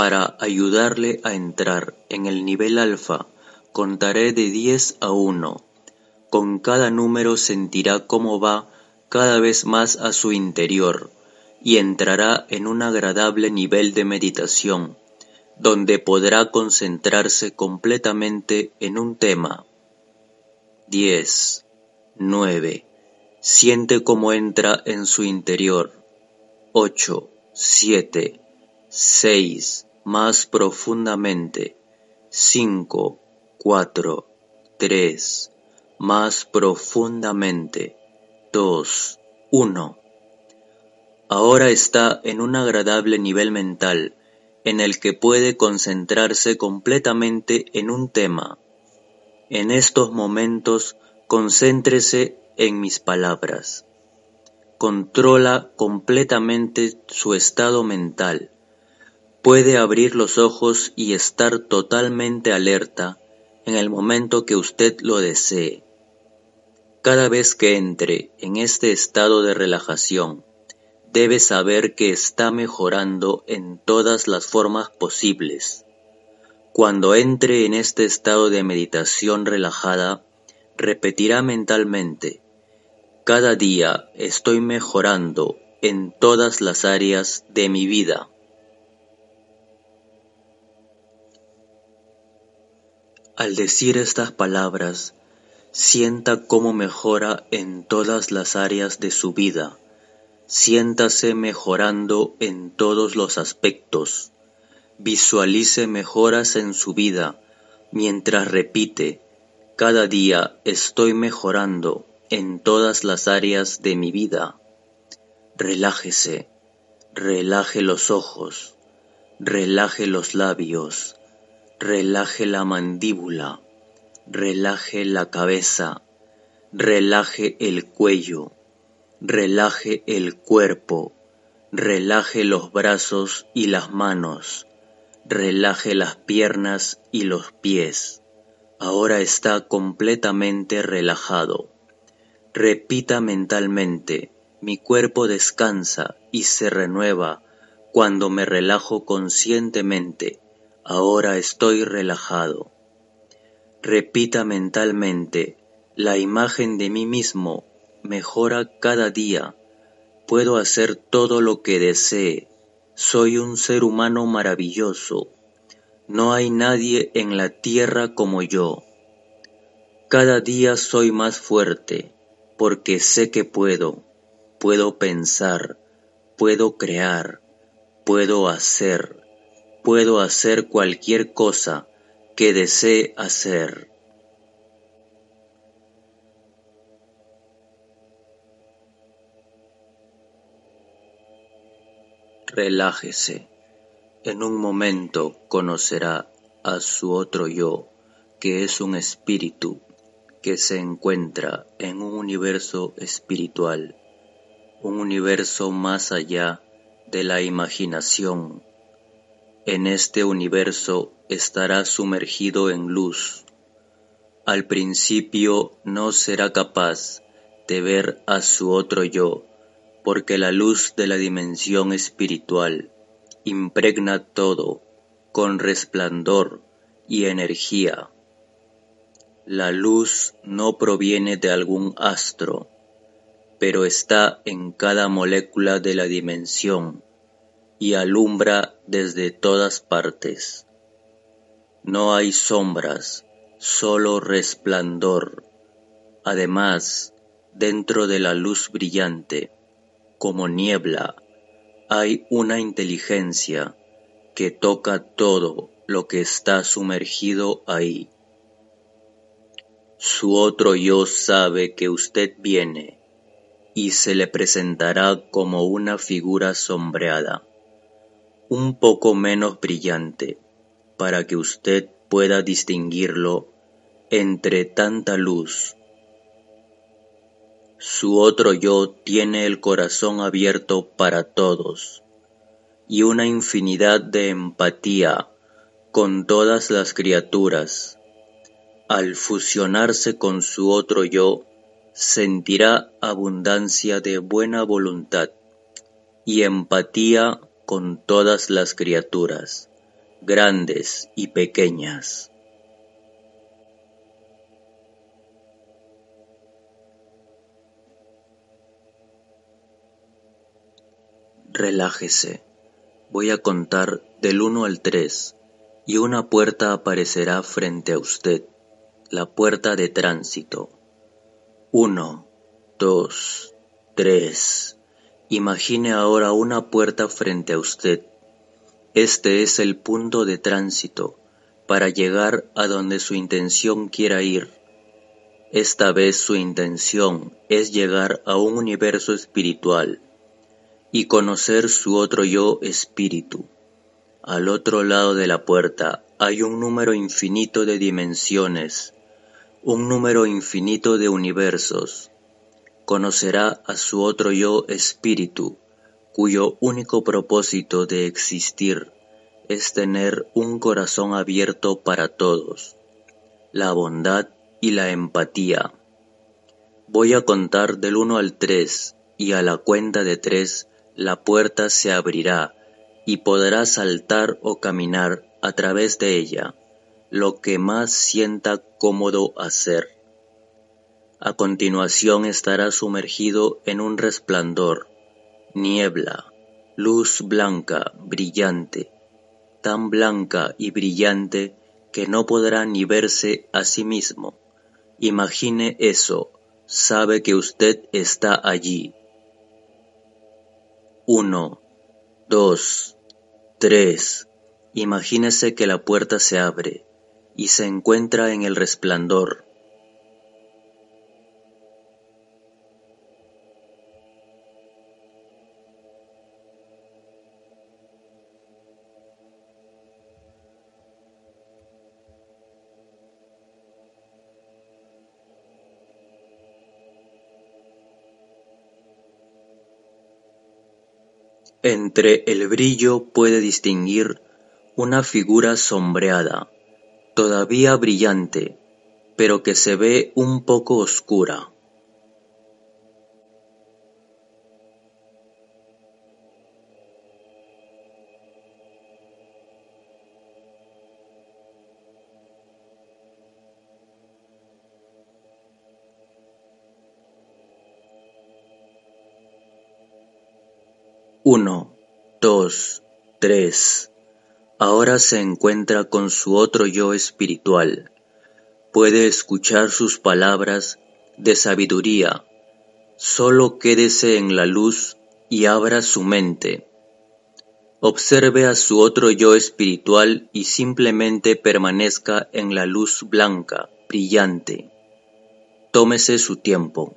Para ayudarle a entrar en el nivel alfa, contaré de 10 a 1. Con cada número sentirá cómo va cada vez más a su interior y entrará en un agradable nivel de meditación, donde podrá concentrarse completamente en un tema. 10. 9. Siente cómo entra en su interior. 8. 7. 6. Más profundamente. 5. 4. 3. Más profundamente. 2. 1. Ahora está en un agradable nivel mental, en el que puede concentrarse completamente en un tema. En estos momentos, concéntrese en mis palabras. Controla completamente su estado mental. Puede abrir los ojos y estar totalmente alerta en el momento que usted lo desee. Cada vez que entre en este estado de relajación, debe saber que está mejorando en todas las formas posibles. Cuando entre en este estado de meditación relajada, repetirá mentalmente, cada día estoy mejorando en todas las áreas de mi vida. Al decir estas palabras, sienta cómo mejora en todas las áreas de su vida Siéntase mejorando en todos los aspectos. Visualice mejoras en su vida mientras repite, cada día estoy mejorando en todas las áreas de mi vida. Relájese, relaje los ojos, relaje los labios, relaje la mandíbula, relaje la cabeza, relaje el cuello relaje el cuerpo, relaje los brazos y las manos, relaje las piernas y los pies. Ahora está completamente relajado. Repita mentalmente, mi cuerpo descansa y se renueva cuando me relajo conscientemente. Ahora estoy relajado. Repita mentalmente, la imagen de mí mismo mejora cada día. Puedo hacer todo lo que desee. Soy un ser humano maravilloso. No hay nadie en la tierra como yo. Cada día soy más fuerte, porque sé que puedo. Puedo pensar, puedo crear, puedo hacer, puedo hacer cualquier cosa que desee hacer. Relájese. En un momento conocerá a su otro yo, que es un espíritu que se encuentra en un universo espiritual, un universo más allá de la imaginación. En este universo estará sumergido en luz. Al principio no será capaz de ver a su otro yo, porque la luz de la dimensión espiritual impregna todo con resplandor y energía. La luz no proviene de algún astro, pero está en cada molécula de la dimensión y alumbra desde todas partes. No hay sombras, solo resplandor. Además, dentro de la luz brillante, como niebla, hay una inteligencia que toca todo lo que está sumergido ahí. Su otro yo sabe que usted viene y se le presentará como una figura sombreada, un poco menos brillante, para que usted pueda distinguirlo entre tanta luz. Su otro yo tiene el corazón abierto para todos y una infinidad de empatía con todas las criaturas. Al fusionarse con su otro yo, sentirá abundancia de buena voluntad y empatía con todas las criaturas, grandes y pequeñas. Relájese. Voy a contar del 1 al 3 y una puerta aparecerá frente a usted, la puerta de tránsito. Uno, dos, tres. Imagine ahora una puerta frente a usted. Este es el punto de tránsito para llegar a donde su intención quiera ir. Esta vez su intención es llegar a un universo espiritual y conocer su otro yo espíritu. Al otro lado de la puerta hay un número infinito de dimensiones, un número infinito de universos. Conocerá a su otro yo espíritu, cuyo único propósito de existir es tener un corazón abierto para todos, la bondad y la empatía. Voy a contar del 1 al 3 y a la cuenta de 3 la puerta se abrirá y podrá saltar o caminar a través de ella, lo que más sienta cómodo hacer. A continuación estará sumergido en un resplandor, niebla, luz blanca, brillante, tan blanca y brillante que no podrá ni verse a sí mismo. Imagine eso, sabe que usted está allí. Uno, dos, tres. Imagínese que la puerta se abre y se encuentra en el resplandor. Entre el brillo puede distinguir una figura sombreada, todavía brillante, pero que se ve un poco oscura. Uno, dos, tres. Ahora se encuentra con su otro yo espiritual. Puede escuchar sus palabras de sabiduría. Solo quédese en la luz y abra su mente. Observe a su otro yo espiritual y simplemente permanezca en la luz blanca, brillante. Tómese su tiempo.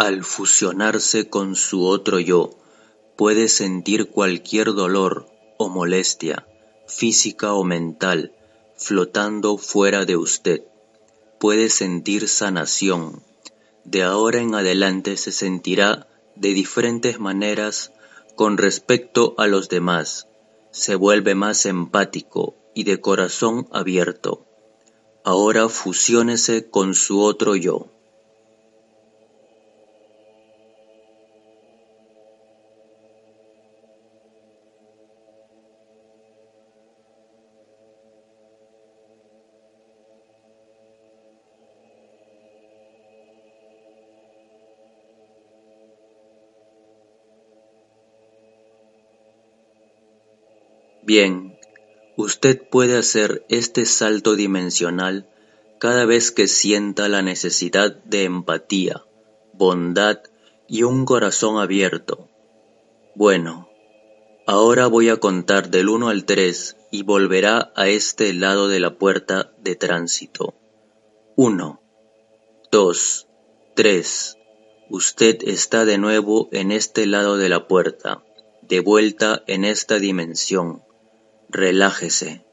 Al fusionarse con su otro yo, puede sentir cualquier dolor o molestia, física o mental, flotando fuera de usted. puede sentir sanación. De ahora en adelante se sentirá de diferentes maneras con respecto a los demás. Se vuelve más empático y de corazón abierto. Ahora fusiónese con su otro yo. Bien, usted puede hacer este salto dimensional cada vez que sienta la necesidad de empatía, bondad y un corazón abierto. Bueno, ahora voy a contar del 1 al 3 y volverá a este lado de la puerta de tránsito. 1, 2, 3. Usted está de nuevo en este lado de la puerta, de vuelta en esta dimensión. Relájese.